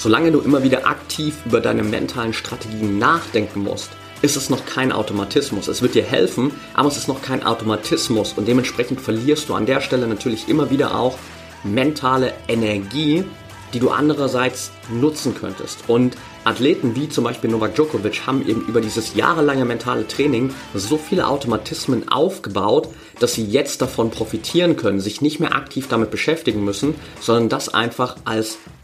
Solange du immer wieder aktiv über deine mentalen Strategien nachdenken musst, ist es noch kein Automatismus. Es wird dir helfen, aber es ist noch kein Automatismus und dementsprechend verlierst du an der Stelle natürlich immer wieder auch mentale Energie, die du andererseits nutzen könntest. Und Athleten wie zum Beispiel Novak Djokovic haben eben über dieses jahrelange mentale Training so viele Automatismen aufgebaut, dass sie jetzt davon profitieren können, sich nicht mehr aktiv damit beschäftigen müssen, sondern das einfach als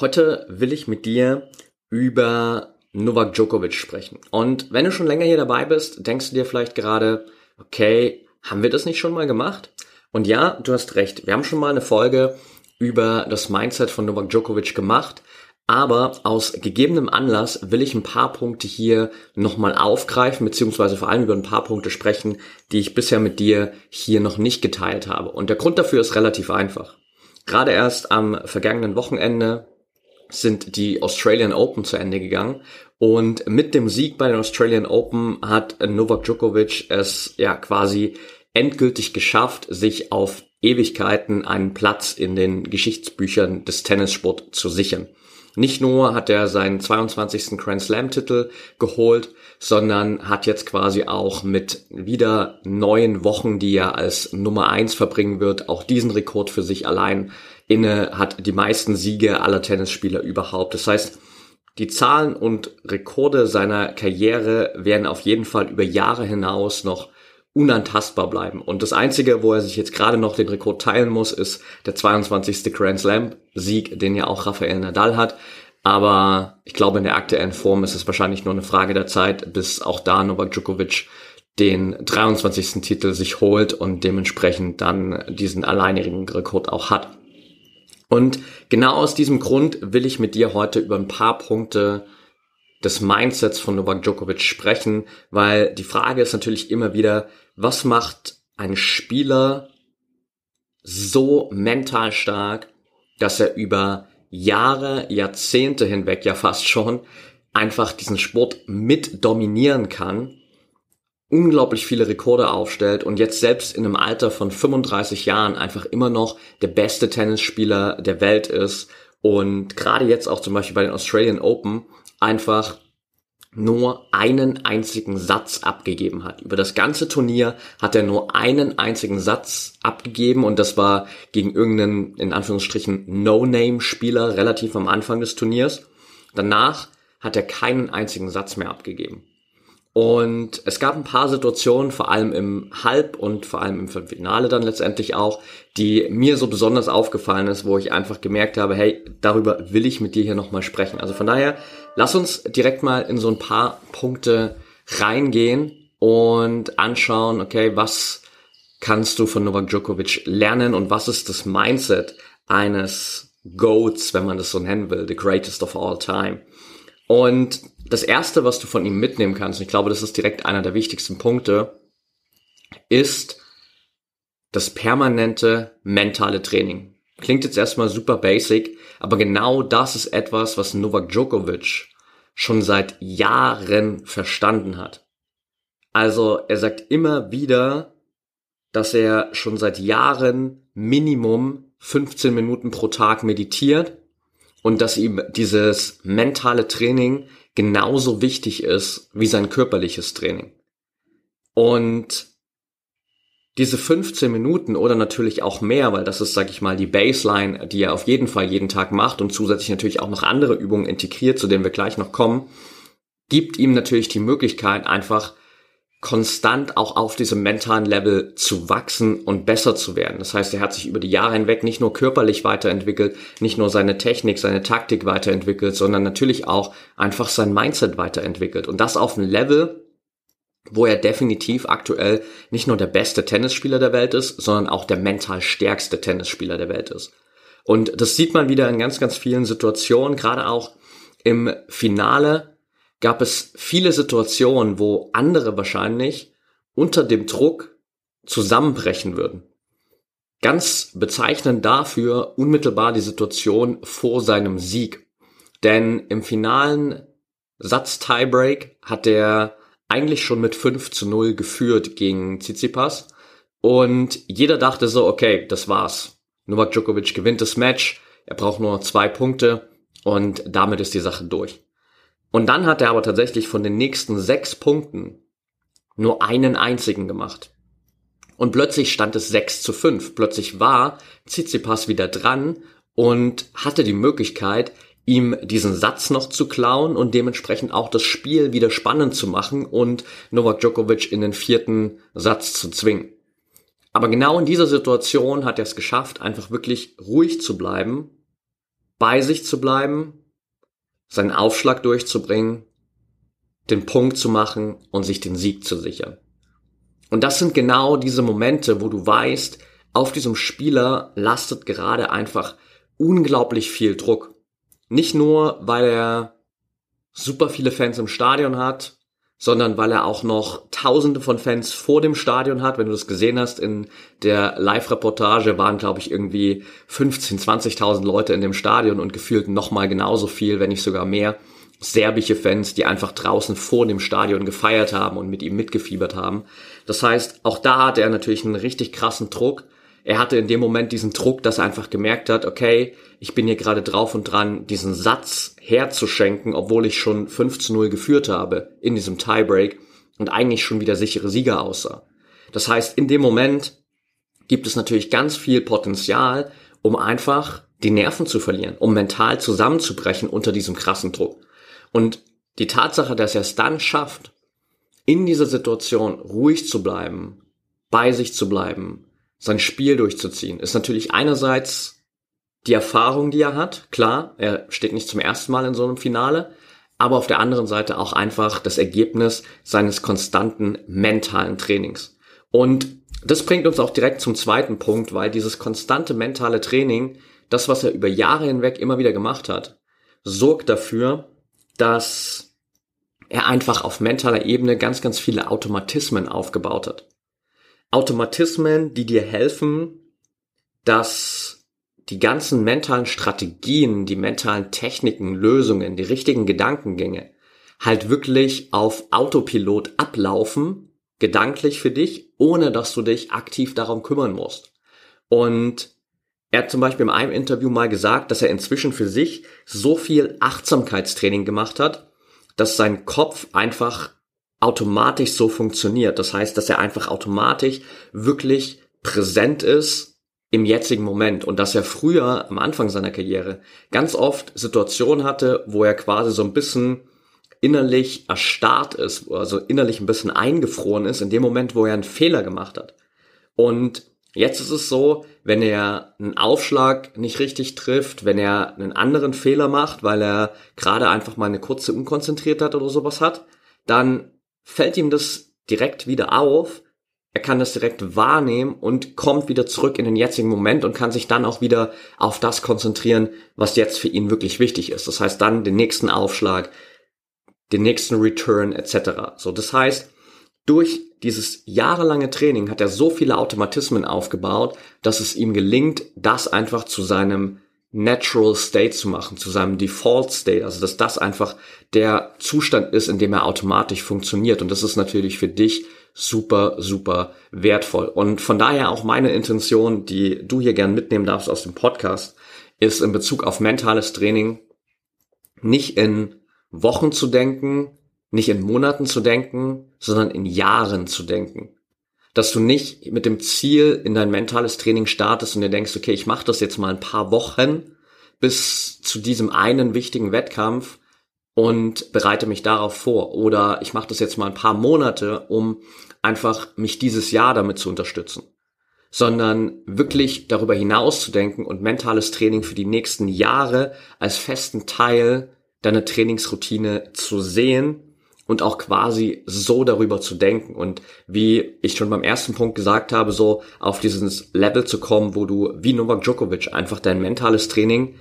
Heute will ich mit dir über Novak Djokovic sprechen. Und wenn du schon länger hier dabei bist, denkst du dir vielleicht gerade, okay, haben wir das nicht schon mal gemacht? Und ja, du hast recht. Wir haben schon mal eine Folge über das Mindset von Novak Djokovic gemacht. Aber aus gegebenem Anlass will ich ein paar Punkte hier nochmal aufgreifen, beziehungsweise vor allem über ein paar Punkte sprechen, die ich bisher mit dir hier noch nicht geteilt habe. Und der Grund dafür ist relativ einfach. Gerade erst am vergangenen Wochenende sind die Australian Open zu Ende gegangen und mit dem Sieg bei den Australian Open hat Novak Djokovic es ja quasi endgültig geschafft, sich auf Ewigkeiten einen Platz in den Geschichtsbüchern des Tennissport zu sichern. Nicht nur hat er seinen 22. Grand Slam Titel geholt, sondern hat jetzt quasi auch mit wieder neun Wochen, die er als Nummer eins verbringen wird, auch diesen Rekord für sich allein inne, hat die meisten Siege aller Tennisspieler überhaupt. Das heißt, die Zahlen und Rekorde seiner Karriere werden auf jeden Fall über Jahre hinaus noch unantastbar bleiben. Und das Einzige, wo er sich jetzt gerade noch den Rekord teilen muss, ist der 22. Grand Slam Sieg, den ja auch Rafael Nadal hat. Aber ich glaube, in der aktuellen Form ist es wahrscheinlich nur eine Frage der Zeit, bis auch da Novak Djokovic den 23. Titel sich holt und dementsprechend dann diesen alleinigen Rekord auch hat. Und genau aus diesem Grund will ich mit dir heute über ein paar Punkte des Mindsets von Novak Djokovic sprechen, weil die Frage ist natürlich immer wieder, was macht ein Spieler so mental stark, dass er über Jahre, Jahrzehnte hinweg ja fast schon einfach diesen Sport mit dominieren kann unglaublich viele Rekorde aufstellt und jetzt selbst in einem Alter von 35 Jahren einfach immer noch der beste Tennisspieler der Welt ist und gerade jetzt auch zum Beispiel bei den Australian Open einfach nur einen einzigen Satz abgegeben hat. Über das ganze Turnier hat er nur einen einzigen Satz abgegeben und das war gegen irgendeinen, in Anführungsstrichen, No-Name-Spieler relativ am Anfang des Turniers. Danach hat er keinen einzigen Satz mehr abgegeben. Und es gab ein paar Situationen, vor allem im Halb- und vor allem im Finale dann letztendlich auch, die mir so besonders aufgefallen ist, wo ich einfach gemerkt habe, hey, darüber will ich mit dir hier nochmal sprechen. Also von daher, lass uns direkt mal in so ein paar Punkte reingehen und anschauen, okay, was kannst du von Novak Djokovic lernen und was ist das Mindset eines GOATs, wenn man das so nennen will, the greatest of all time. Und das erste, was du von ihm mitnehmen kannst, und ich glaube, das ist direkt einer der wichtigsten Punkte, ist das permanente mentale Training. Klingt jetzt erstmal super basic, aber genau das ist etwas, was Novak Djokovic schon seit Jahren verstanden hat. Also er sagt immer wieder, dass er schon seit Jahren Minimum 15 Minuten pro Tag meditiert und dass ihm dieses mentale Training genauso wichtig ist wie sein körperliches Training. Und diese 15 Minuten oder natürlich auch mehr, weil das ist, sag ich mal, die Baseline, die er auf jeden Fall jeden Tag macht und zusätzlich natürlich auch noch andere Übungen integriert, zu denen wir gleich noch kommen, gibt ihm natürlich die Möglichkeit, einfach konstant auch auf diesem mentalen Level zu wachsen und besser zu werden. Das heißt, er hat sich über die Jahre hinweg nicht nur körperlich weiterentwickelt, nicht nur seine Technik, seine Taktik weiterentwickelt, sondern natürlich auch einfach sein Mindset weiterentwickelt. Und das auf einem Level, wo er definitiv aktuell nicht nur der beste Tennisspieler der Welt ist, sondern auch der mental stärkste Tennisspieler der Welt ist. Und das sieht man wieder in ganz, ganz vielen Situationen, gerade auch im Finale gab es viele Situationen, wo andere wahrscheinlich unter dem Druck zusammenbrechen würden. Ganz bezeichnend dafür unmittelbar die Situation vor seinem Sieg. Denn im finalen Satz Tiebreak hat er eigentlich schon mit 5 zu 0 geführt gegen Tsitsipas. Und jeder dachte so, okay, das war's. Novak Djokovic gewinnt das Match. Er braucht nur zwei Punkte und damit ist die Sache durch. Und dann hat er aber tatsächlich von den nächsten sechs Punkten nur einen einzigen gemacht. Und plötzlich stand es 6 zu 5. Plötzlich war Tsitsipas wieder dran und hatte die Möglichkeit, ihm diesen Satz noch zu klauen und dementsprechend auch das Spiel wieder spannend zu machen und Novak Djokovic in den vierten Satz zu zwingen. Aber genau in dieser Situation hat er es geschafft, einfach wirklich ruhig zu bleiben, bei sich zu bleiben seinen Aufschlag durchzubringen, den Punkt zu machen und sich den Sieg zu sichern. Und das sind genau diese Momente, wo du weißt, auf diesem Spieler lastet gerade einfach unglaublich viel Druck. Nicht nur, weil er super viele Fans im Stadion hat, sondern weil er auch noch Tausende von Fans vor dem Stadion hat. Wenn du das gesehen hast in der Live-Reportage, waren, glaube ich, irgendwie 15, 20.000 Leute in dem Stadion und gefühlt nochmal genauso viel, wenn nicht sogar mehr, serbische Fans, die einfach draußen vor dem Stadion gefeiert haben und mit ihm mitgefiebert haben. Das heißt, auch da hat er natürlich einen richtig krassen Druck. Er hatte in dem Moment diesen Druck, dass er einfach gemerkt hat, okay, ich bin hier gerade drauf und dran, diesen Satz herzuschenken, obwohl ich schon 5 zu 0 geführt habe in diesem Tiebreak und eigentlich schon wieder sichere Sieger aussah. Das heißt, in dem Moment gibt es natürlich ganz viel Potenzial, um einfach die Nerven zu verlieren, um mental zusammenzubrechen unter diesem krassen Druck. Und die Tatsache, dass er es dann schafft, in dieser Situation ruhig zu bleiben, bei sich zu bleiben, sein Spiel durchzuziehen, ist natürlich einerseits die Erfahrung, die er hat, klar, er steht nicht zum ersten Mal in so einem Finale, aber auf der anderen Seite auch einfach das Ergebnis seines konstanten mentalen Trainings. Und das bringt uns auch direkt zum zweiten Punkt, weil dieses konstante mentale Training, das, was er über Jahre hinweg immer wieder gemacht hat, sorgt dafür, dass er einfach auf mentaler Ebene ganz, ganz viele Automatismen aufgebaut hat. Automatismen, die dir helfen, dass die ganzen mentalen Strategien, die mentalen Techniken, Lösungen, die richtigen Gedankengänge halt wirklich auf Autopilot ablaufen, gedanklich für dich, ohne dass du dich aktiv darum kümmern musst. Und er hat zum Beispiel in einem Interview mal gesagt, dass er inzwischen für sich so viel Achtsamkeitstraining gemacht hat, dass sein Kopf einfach automatisch so funktioniert. Das heißt, dass er einfach automatisch wirklich präsent ist im jetzigen Moment und dass er früher am Anfang seiner Karriere ganz oft Situationen hatte, wo er quasi so ein bisschen innerlich erstarrt ist, also innerlich ein bisschen eingefroren ist in dem Moment, wo er einen Fehler gemacht hat. Und jetzt ist es so, wenn er einen Aufschlag nicht richtig trifft, wenn er einen anderen Fehler macht, weil er gerade einfach mal eine kurze Unkonzentriertheit oder sowas hat, dann fällt ihm das direkt wieder auf, er kann das direkt wahrnehmen und kommt wieder zurück in den jetzigen Moment und kann sich dann auch wieder auf das konzentrieren, was jetzt für ihn wirklich wichtig ist. Das heißt dann den nächsten Aufschlag, den nächsten Return etc. So, das heißt, durch dieses jahrelange Training hat er so viele Automatismen aufgebaut, dass es ihm gelingt, das einfach zu seinem Natural State zu machen, zu seinem Default State, also dass das einfach der Zustand ist, in dem er automatisch funktioniert. Und das ist natürlich für dich super, super wertvoll. Und von daher auch meine Intention, die du hier gern mitnehmen darfst aus dem Podcast, ist in Bezug auf mentales Training nicht in Wochen zu denken, nicht in Monaten zu denken, sondern in Jahren zu denken. Dass du nicht mit dem Ziel in dein mentales Training startest und dir denkst, okay, ich mache das jetzt mal ein paar Wochen bis zu diesem einen wichtigen Wettkampf, und bereite mich darauf vor. Oder ich mache das jetzt mal ein paar Monate, um einfach mich dieses Jahr damit zu unterstützen. Sondern wirklich darüber hinaus zu denken und mentales Training für die nächsten Jahre als festen Teil deiner Trainingsroutine zu sehen und auch quasi so darüber zu denken und wie ich schon beim ersten Punkt gesagt habe, so auf dieses Level zu kommen, wo du wie Novak Djokovic einfach dein mentales Training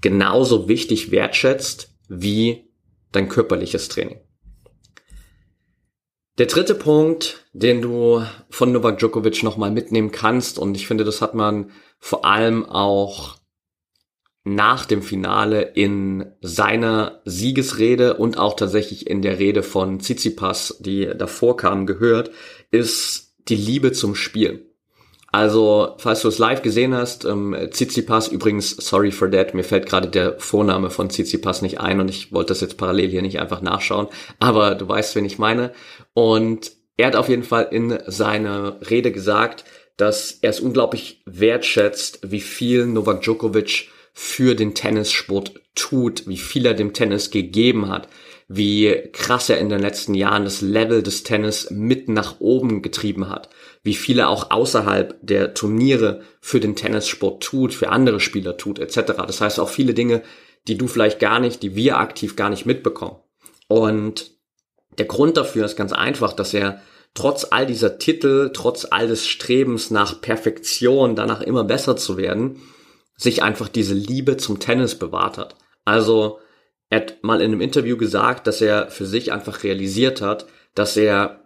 genauso wichtig wertschätzt wie dein körperliches Training. Der dritte Punkt, den du von Novak Djokovic nochmal mitnehmen kannst, und ich finde, das hat man vor allem auch nach dem Finale in seiner Siegesrede und auch tatsächlich in der Rede von Tsitsipas, die davor kam, gehört, ist die Liebe zum Spiel. Also, falls du es live gesehen hast, ähm, Tsitsipas, übrigens, sorry for that, mir fällt gerade der Vorname von Tsitsipas nicht ein und ich wollte das jetzt parallel hier nicht einfach nachschauen, aber du weißt, wen ich meine. Und er hat auf jeden Fall in seiner Rede gesagt, dass er es unglaublich wertschätzt, wie viel Novak Djokovic für den Tennissport tut, wie viel er dem Tennis gegeben hat, wie krass er in den letzten Jahren das Level des Tennis mit nach oben getrieben hat, wie viel er auch außerhalb der Turniere für den Tennissport tut, für andere Spieler tut, etc. Das heißt auch viele Dinge, die du vielleicht gar nicht, die wir aktiv gar nicht mitbekommen. Und der Grund dafür ist ganz einfach, dass er trotz all dieser Titel, trotz all des Strebens nach Perfektion, danach immer besser zu werden, sich einfach diese Liebe zum Tennis bewahrt hat. Also er hat mal in einem Interview gesagt, dass er für sich einfach realisiert hat, dass er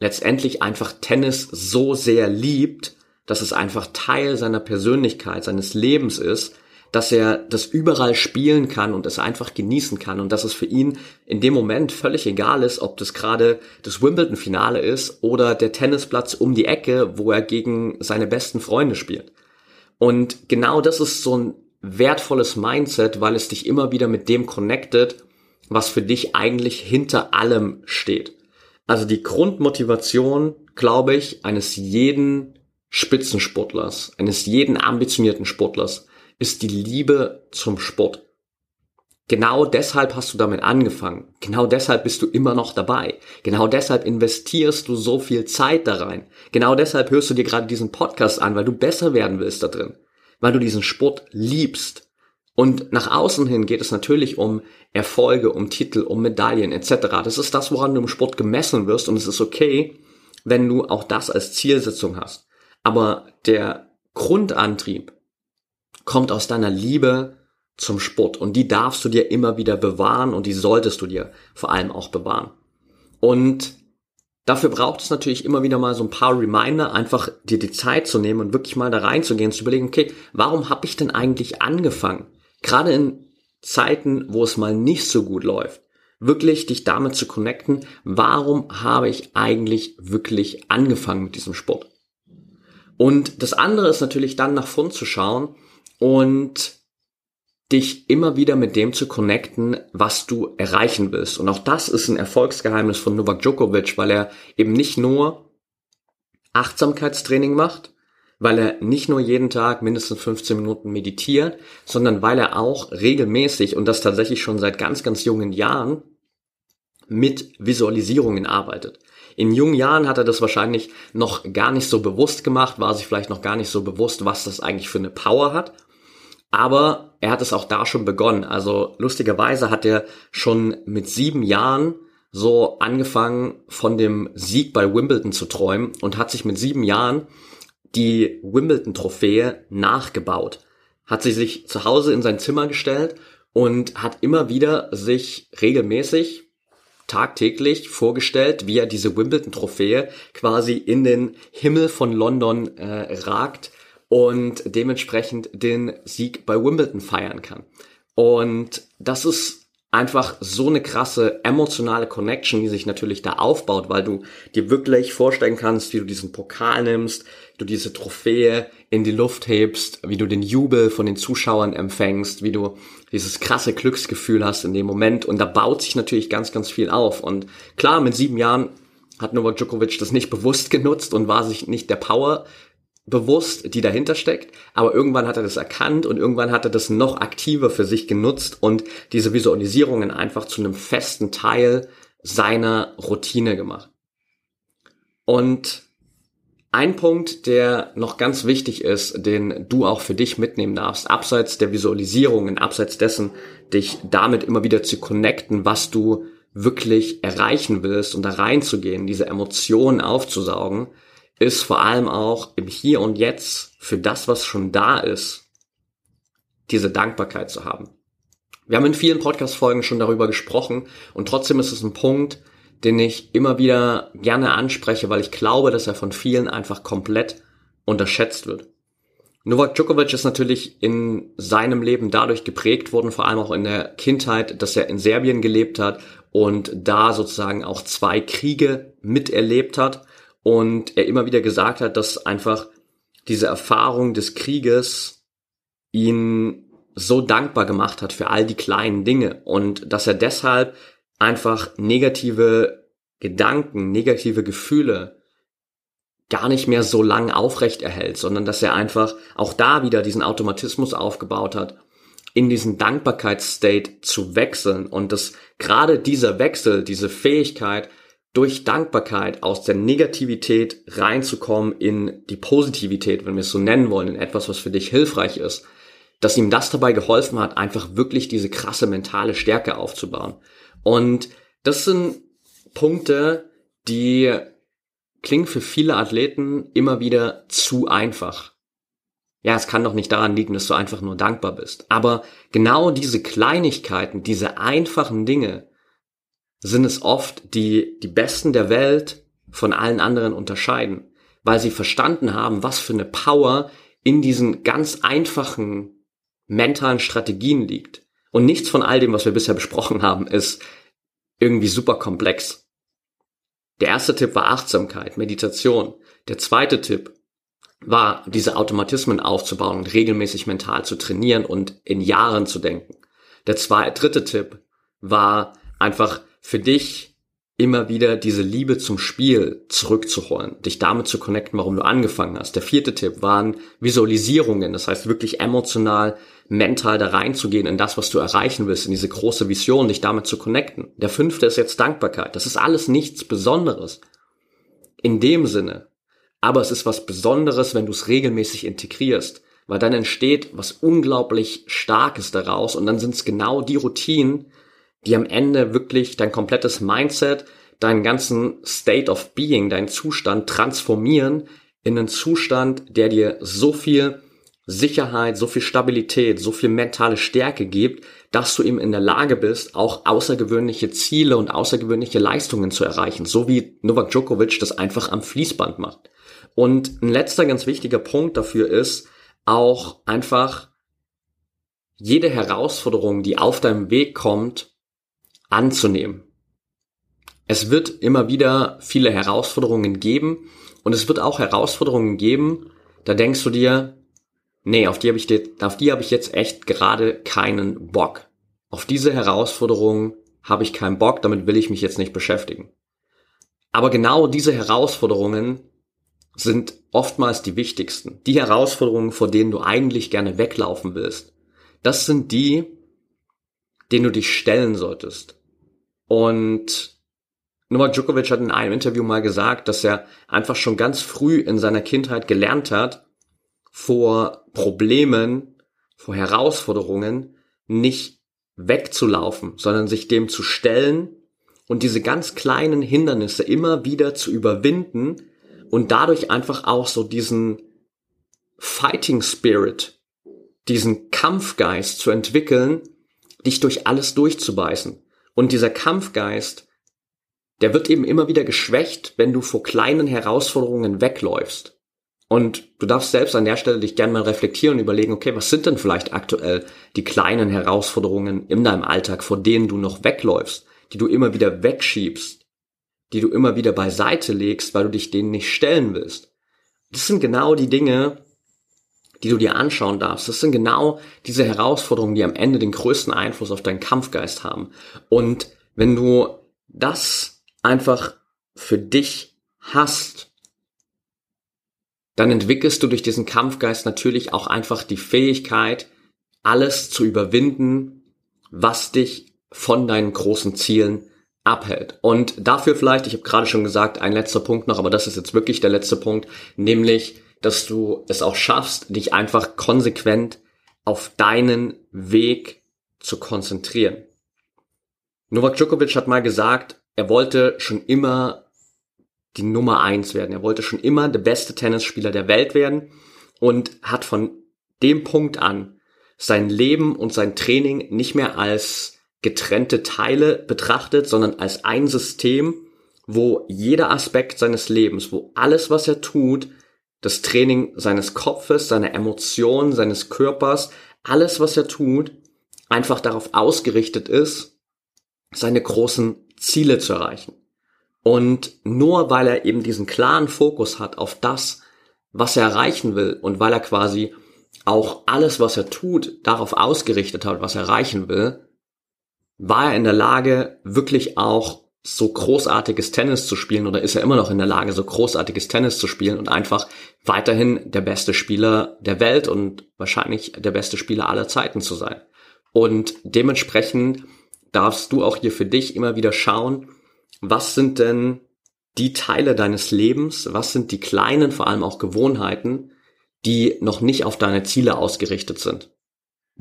letztendlich einfach Tennis so sehr liebt, dass es einfach Teil seiner Persönlichkeit, seines Lebens ist, dass er das überall spielen kann und es einfach genießen kann und dass es für ihn in dem Moment völlig egal ist, ob das gerade das Wimbledon-Finale ist oder der Tennisplatz um die Ecke, wo er gegen seine besten Freunde spielt. Und genau das ist so ein wertvolles Mindset, weil es dich immer wieder mit dem connectet, was für dich eigentlich hinter allem steht. Also die Grundmotivation, glaube ich, eines jeden Spitzensportlers, eines jeden ambitionierten Sportlers ist die Liebe zum Sport. Genau deshalb hast du damit angefangen. Genau deshalb bist du immer noch dabei. Genau deshalb investierst du so viel Zeit da rein. Genau deshalb hörst du dir gerade diesen Podcast an, weil du besser werden willst da drin. Weil du diesen Sport liebst. Und nach außen hin geht es natürlich um Erfolge, um Titel, um Medaillen etc. Das ist das, woran du im Sport gemessen wirst und es ist okay, wenn du auch das als Zielsetzung hast. Aber der Grundantrieb kommt aus deiner Liebe zum Sport. Und die darfst du dir immer wieder bewahren und die solltest du dir vor allem auch bewahren. Und dafür braucht es natürlich immer wieder mal so ein paar Reminder, einfach dir die Zeit zu nehmen und wirklich mal da reinzugehen, zu überlegen, okay, warum habe ich denn eigentlich angefangen? Gerade in Zeiten, wo es mal nicht so gut läuft, wirklich dich damit zu connecten, warum habe ich eigentlich wirklich angefangen mit diesem Sport? Und das andere ist natürlich dann nach vorn zu schauen und dich immer wieder mit dem zu connecten, was du erreichen willst. Und auch das ist ein Erfolgsgeheimnis von Novak Djokovic, weil er eben nicht nur Achtsamkeitstraining macht, weil er nicht nur jeden Tag mindestens 15 Minuten meditiert, sondern weil er auch regelmäßig und das tatsächlich schon seit ganz, ganz jungen Jahren mit Visualisierungen arbeitet. In jungen Jahren hat er das wahrscheinlich noch gar nicht so bewusst gemacht, war sich vielleicht noch gar nicht so bewusst, was das eigentlich für eine Power hat. Aber er hat es auch da schon begonnen. Also lustigerweise hat er schon mit sieben Jahren so angefangen, von dem Sieg bei Wimbledon zu träumen und hat sich mit sieben Jahren die Wimbledon-Trophäe nachgebaut. Hat sie sich zu Hause in sein Zimmer gestellt und hat immer wieder sich regelmäßig tagtäglich vorgestellt, wie er diese Wimbledon-Trophäe quasi in den Himmel von London äh, ragt und dementsprechend den Sieg bei Wimbledon feiern kann. Und das ist einfach so eine krasse emotionale Connection, die sich natürlich da aufbaut, weil du dir wirklich vorstellen kannst, wie du diesen Pokal nimmst, du diese Trophäe in die Luft hebst, wie du den Jubel von den Zuschauern empfängst, wie du dieses krasse Glücksgefühl hast in dem Moment und da baut sich natürlich ganz, ganz viel auf und klar, mit sieben Jahren hat Novak Djokovic das nicht bewusst genutzt und war sich nicht der Power bewusst, die dahinter steckt, aber irgendwann hat er das erkannt und irgendwann hat er das noch aktiver für sich genutzt und diese Visualisierungen einfach zu einem festen Teil seiner Routine gemacht. Und ein Punkt, der noch ganz wichtig ist, den du auch für dich mitnehmen darfst, abseits der Visualisierungen, abseits dessen, dich damit immer wieder zu connecten, was du wirklich erreichen willst und da reinzugehen, diese Emotionen aufzusaugen, ist vor allem auch im Hier und Jetzt für das, was schon da ist, diese Dankbarkeit zu haben. Wir haben in vielen Podcast-Folgen schon darüber gesprochen und trotzdem ist es ein Punkt, den ich immer wieder gerne anspreche, weil ich glaube, dass er von vielen einfach komplett unterschätzt wird. Novak Djokovic ist natürlich in seinem Leben dadurch geprägt worden, vor allem auch in der Kindheit, dass er in Serbien gelebt hat und da sozusagen auch zwei Kriege miterlebt hat und er immer wieder gesagt hat, dass einfach diese Erfahrung des Krieges ihn so dankbar gemacht hat für all die kleinen Dinge und dass er deshalb einfach negative Gedanken, negative Gefühle gar nicht mehr so lang aufrecht erhält, sondern dass er einfach auch da wieder diesen Automatismus aufgebaut hat, in diesen Dankbarkeitsstate zu wechseln und dass gerade dieser Wechsel, diese Fähigkeit, durch Dankbarkeit aus der Negativität reinzukommen in die Positivität, wenn wir es so nennen wollen, in etwas, was für dich hilfreich ist, dass ihm das dabei geholfen hat, einfach wirklich diese krasse mentale Stärke aufzubauen. Und das sind Punkte, die klingen für viele Athleten immer wieder zu einfach. Ja, es kann doch nicht daran liegen, dass du einfach nur dankbar bist. Aber genau diese Kleinigkeiten, diese einfachen Dinge sind es oft, die die Besten der Welt von allen anderen unterscheiden, weil sie verstanden haben, was für eine Power in diesen ganz einfachen mentalen Strategien liegt. Und nichts von all dem, was wir bisher besprochen haben, ist irgendwie super komplex. Der erste Tipp war Achtsamkeit, Meditation. Der zweite Tipp war, diese Automatismen aufzubauen und regelmäßig mental zu trainieren und in Jahren zu denken. Der zweite, dritte Tipp war einfach für dich immer wieder diese Liebe zum Spiel zurückzuholen, dich damit zu connecten, warum du angefangen hast. Der vierte Tipp waren Visualisierungen, das heißt wirklich emotional, mental da reinzugehen in das, was du erreichen willst, in diese große Vision, dich damit zu connecten. Der fünfte ist jetzt Dankbarkeit. Das ist alles nichts Besonderes. In dem Sinne. Aber es ist was Besonderes, wenn du es regelmäßig integrierst, weil dann entsteht was unglaublich Starkes daraus und dann sind es genau die Routinen, die am Ende wirklich dein komplettes Mindset, deinen ganzen State of Being, deinen Zustand transformieren in einen Zustand, der dir so viel Sicherheit, so viel Stabilität, so viel mentale Stärke gibt, dass du eben in der Lage bist, auch außergewöhnliche Ziele und außergewöhnliche Leistungen zu erreichen, so wie Novak Djokovic das einfach am Fließband macht. Und ein letzter ganz wichtiger Punkt dafür ist, auch einfach jede Herausforderung, die auf deinem Weg kommt, anzunehmen. Es wird immer wieder viele Herausforderungen geben und es wird auch Herausforderungen geben, da denkst du dir, nee, auf die habe ich, habe ich jetzt echt gerade keinen Bock. Auf diese Herausforderungen habe ich keinen Bock, damit will ich mich jetzt nicht beschäftigen. Aber genau diese Herausforderungen sind oftmals die wichtigsten. Die Herausforderungen, vor denen du eigentlich gerne weglaufen willst. Das sind die, denen du dich stellen solltest. Und Novak Djokovic hat in einem Interview mal gesagt, dass er einfach schon ganz früh in seiner Kindheit gelernt hat, vor Problemen, vor Herausforderungen nicht wegzulaufen, sondern sich dem zu stellen und diese ganz kleinen Hindernisse immer wieder zu überwinden und dadurch einfach auch so diesen Fighting Spirit, diesen Kampfgeist zu entwickeln, dich durch alles durchzubeißen. Und dieser Kampfgeist, der wird eben immer wieder geschwächt, wenn du vor kleinen Herausforderungen wegläufst. Und du darfst selbst an der Stelle dich gerne mal reflektieren und überlegen, okay, was sind denn vielleicht aktuell die kleinen Herausforderungen in deinem Alltag, vor denen du noch wegläufst, die du immer wieder wegschiebst, die du immer wieder beiseite legst, weil du dich denen nicht stellen willst. Das sind genau die Dinge, die du dir anschauen darfst. Das sind genau diese Herausforderungen, die am Ende den größten Einfluss auf deinen Kampfgeist haben. Und wenn du das einfach für dich hast, dann entwickelst du durch diesen Kampfgeist natürlich auch einfach die Fähigkeit, alles zu überwinden, was dich von deinen großen Zielen abhält. Und dafür vielleicht, ich habe gerade schon gesagt, ein letzter Punkt noch, aber das ist jetzt wirklich der letzte Punkt, nämlich, dass du es auch schaffst, dich einfach konsequent auf deinen Weg zu konzentrieren. Novak Djokovic hat mal gesagt, er wollte schon immer die Nummer eins werden. Er wollte schon immer der beste Tennisspieler der Welt werden und hat von dem Punkt an sein Leben und sein Training nicht mehr als getrennte Teile betrachtet, sondern als ein System, wo jeder Aspekt seines Lebens, wo alles, was er tut, das Training seines Kopfes, seiner Emotionen, seines Körpers, alles, was er tut, einfach darauf ausgerichtet ist, seine großen Ziele zu erreichen. Und nur weil er eben diesen klaren Fokus hat auf das, was er erreichen will und weil er quasi auch alles, was er tut, darauf ausgerichtet hat, was er erreichen will, war er in der Lage, wirklich auch so großartiges Tennis zu spielen oder ist er immer noch in der Lage, so großartiges Tennis zu spielen und einfach weiterhin der beste Spieler der Welt und wahrscheinlich der beste Spieler aller Zeiten zu sein. Und dementsprechend darfst du auch hier für dich immer wieder schauen, was sind denn die Teile deines Lebens, was sind die kleinen, vor allem auch Gewohnheiten, die noch nicht auf deine Ziele ausgerichtet sind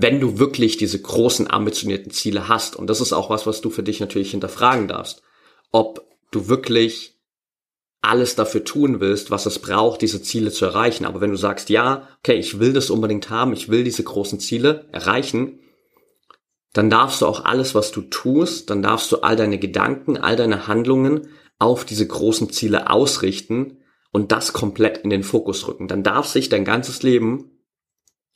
wenn du wirklich diese großen ambitionierten Ziele hast. Und das ist auch was, was du für dich natürlich hinterfragen darfst. Ob du wirklich alles dafür tun willst, was es braucht, diese Ziele zu erreichen. Aber wenn du sagst, ja, okay, ich will das unbedingt haben, ich will diese großen Ziele erreichen, dann darfst du auch alles, was du tust, dann darfst du all deine Gedanken, all deine Handlungen auf diese großen Ziele ausrichten und das komplett in den Fokus rücken. Dann darf sich dein ganzes Leben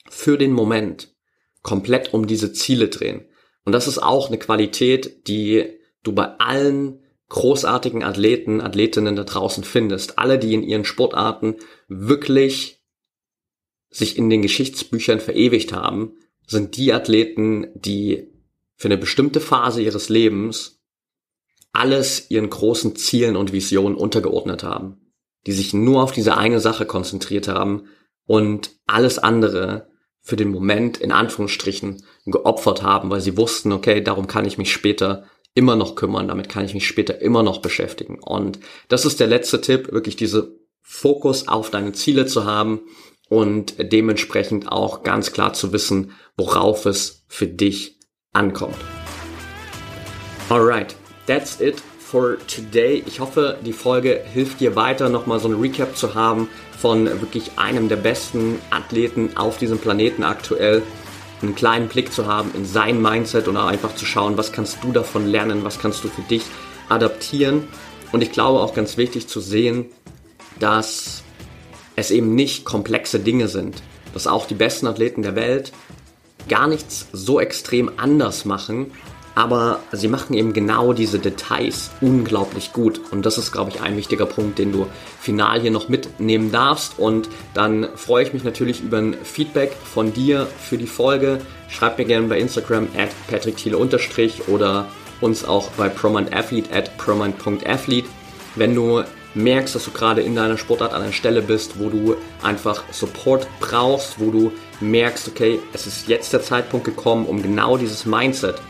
für den Moment komplett um diese Ziele drehen. Und das ist auch eine Qualität, die du bei allen großartigen Athleten, Athletinnen da draußen findest. Alle, die in ihren Sportarten wirklich sich in den Geschichtsbüchern verewigt haben, sind die Athleten, die für eine bestimmte Phase ihres Lebens alles ihren großen Zielen und Visionen untergeordnet haben, die sich nur auf diese eine Sache konzentriert haben und alles andere für den Moment in Anführungsstrichen geopfert haben, weil sie wussten, okay, darum kann ich mich später immer noch kümmern, damit kann ich mich später immer noch beschäftigen. Und das ist der letzte Tipp, wirklich diese Fokus auf deine Ziele zu haben und dementsprechend auch ganz klar zu wissen, worauf es für dich ankommt. Alright, that's it for today. Ich hoffe, die Folge hilft dir weiter, nochmal so ein Recap zu haben von wirklich einem der besten Athleten auf diesem Planeten aktuell einen kleinen Blick zu haben in sein Mindset und einfach zu schauen, was kannst du davon lernen, was kannst du für dich adaptieren. Und ich glaube auch ganz wichtig zu sehen, dass es eben nicht komplexe Dinge sind, dass auch die besten Athleten der Welt gar nichts so extrem anders machen, aber sie machen eben genau diese Details unglaublich gut. Und das ist, glaube ich, ein wichtiger Punkt, den du final hier noch mitnehmen darfst. Und dann freue ich mich natürlich über ein Feedback von dir für die Folge. Schreib mir gerne bei Instagram at patrickthiele oder uns auch bei promindathlete at promint.athlete. Wenn du merkst, dass du gerade in deiner Sportart an einer Stelle bist, wo du einfach Support brauchst, wo du merkst, okay, es ist jetzt der Zeitpunkt gekommen, um genau dieses Mindset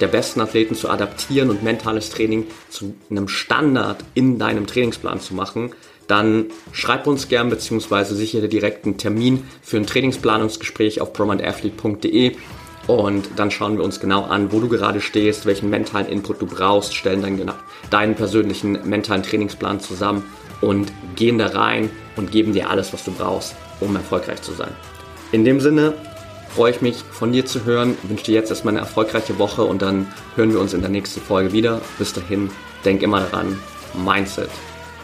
der besten Athleten zu adaptieren und mentales Training zu einem Standard in deinem Trainingsplan zu machen, dann schreib uns gern bzw. sichere direkt einen Termin für ein Trainingsplanungsgespräch auf promindathlete.de und dann schauen wir uns genau an, wo du gerade stehst, welchen mentalen Input du brauchst, stellen dann genau deinen persönlichen mentalen Trainingsplan zusammen und gehen da rein und geben dir alles, was du brauchst, um erfolgreich zu sein. In dem Sinne, freue ich mich von dir zu hören. Ich wünsche dir jetzt erstmal eine erfolgreiche Woche und dann hören wir uns in der nächsten Folge wieder. Bis dahin, denk immer daran, Mindset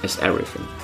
is everything.